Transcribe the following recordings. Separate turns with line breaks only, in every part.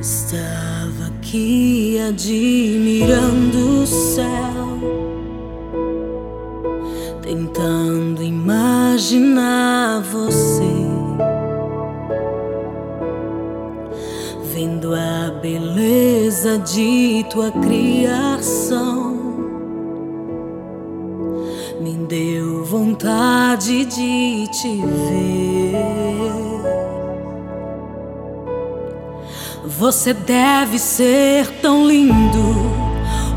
Estava aqui admirando o céu, tentando imaginar você, vendo a beleza de tua criação. Me deu vontade de te ver. Você deve ser tão lindo,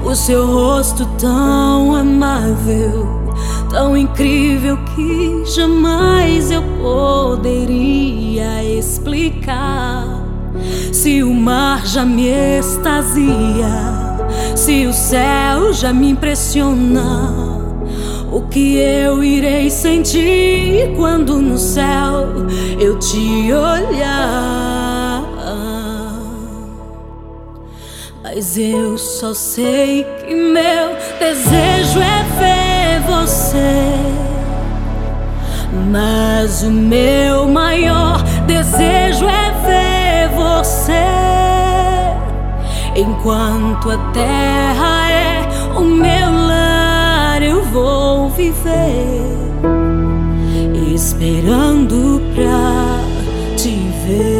o seu rosto tão amável, tão incrível que jamais eu poderia explicar. Se o mar já me extasia, se o céu já me impressiona. O que eu irei sentir quando no céu eu te olhar? Mas eu só sei que meu desejo é ver você. Mas o meu maior desejo é ver você. Enquanto a terra é o meu lar, eu vou viver esperando pra te ver.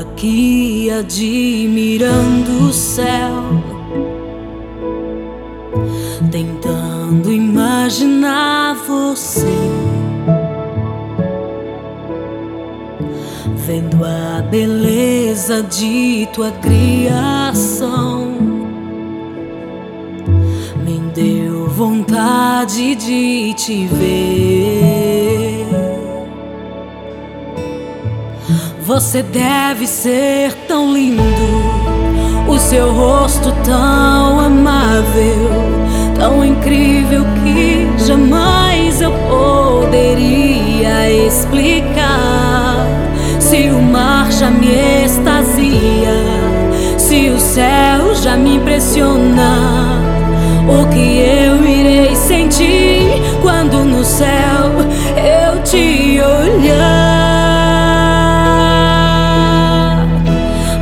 Aqui admirando o céu, tentando imaginar você, vendo a beleza de tua criação. Me deu vontade de te ver. Você deve ser tão lindo, o seu rosto tão amável, tão incrível que jamais eu poderia explicar. Se o mar já me extasia, se o céu já me impressiona, o que eu irei sentir quando no céu eu te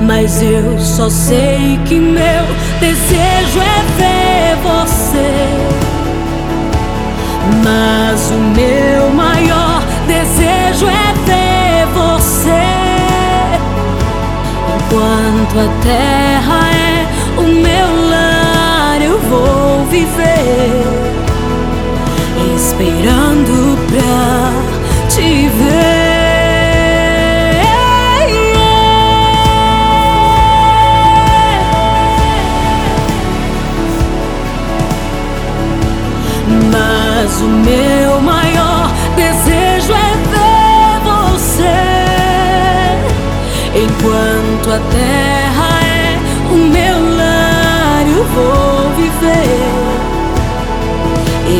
Mas eu só sei que meu desejo é ver você. Mas o meu maior desejo é ver você. Enquanto a O meu maior desejo é ver você. Enquanto a terra é o meu lar, eu vou viver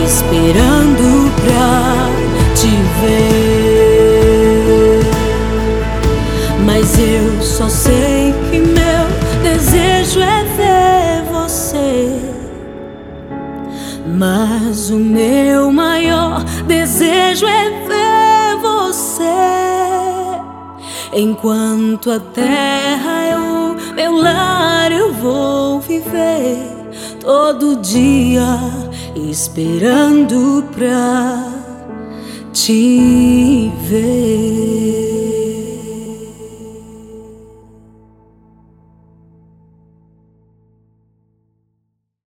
esperando pra te ver. Mas eu só sei Mas o meu maior desejo é ver você. Enquanto a terra é o meu lar, eu vou viver todo dia esperando pra te ver.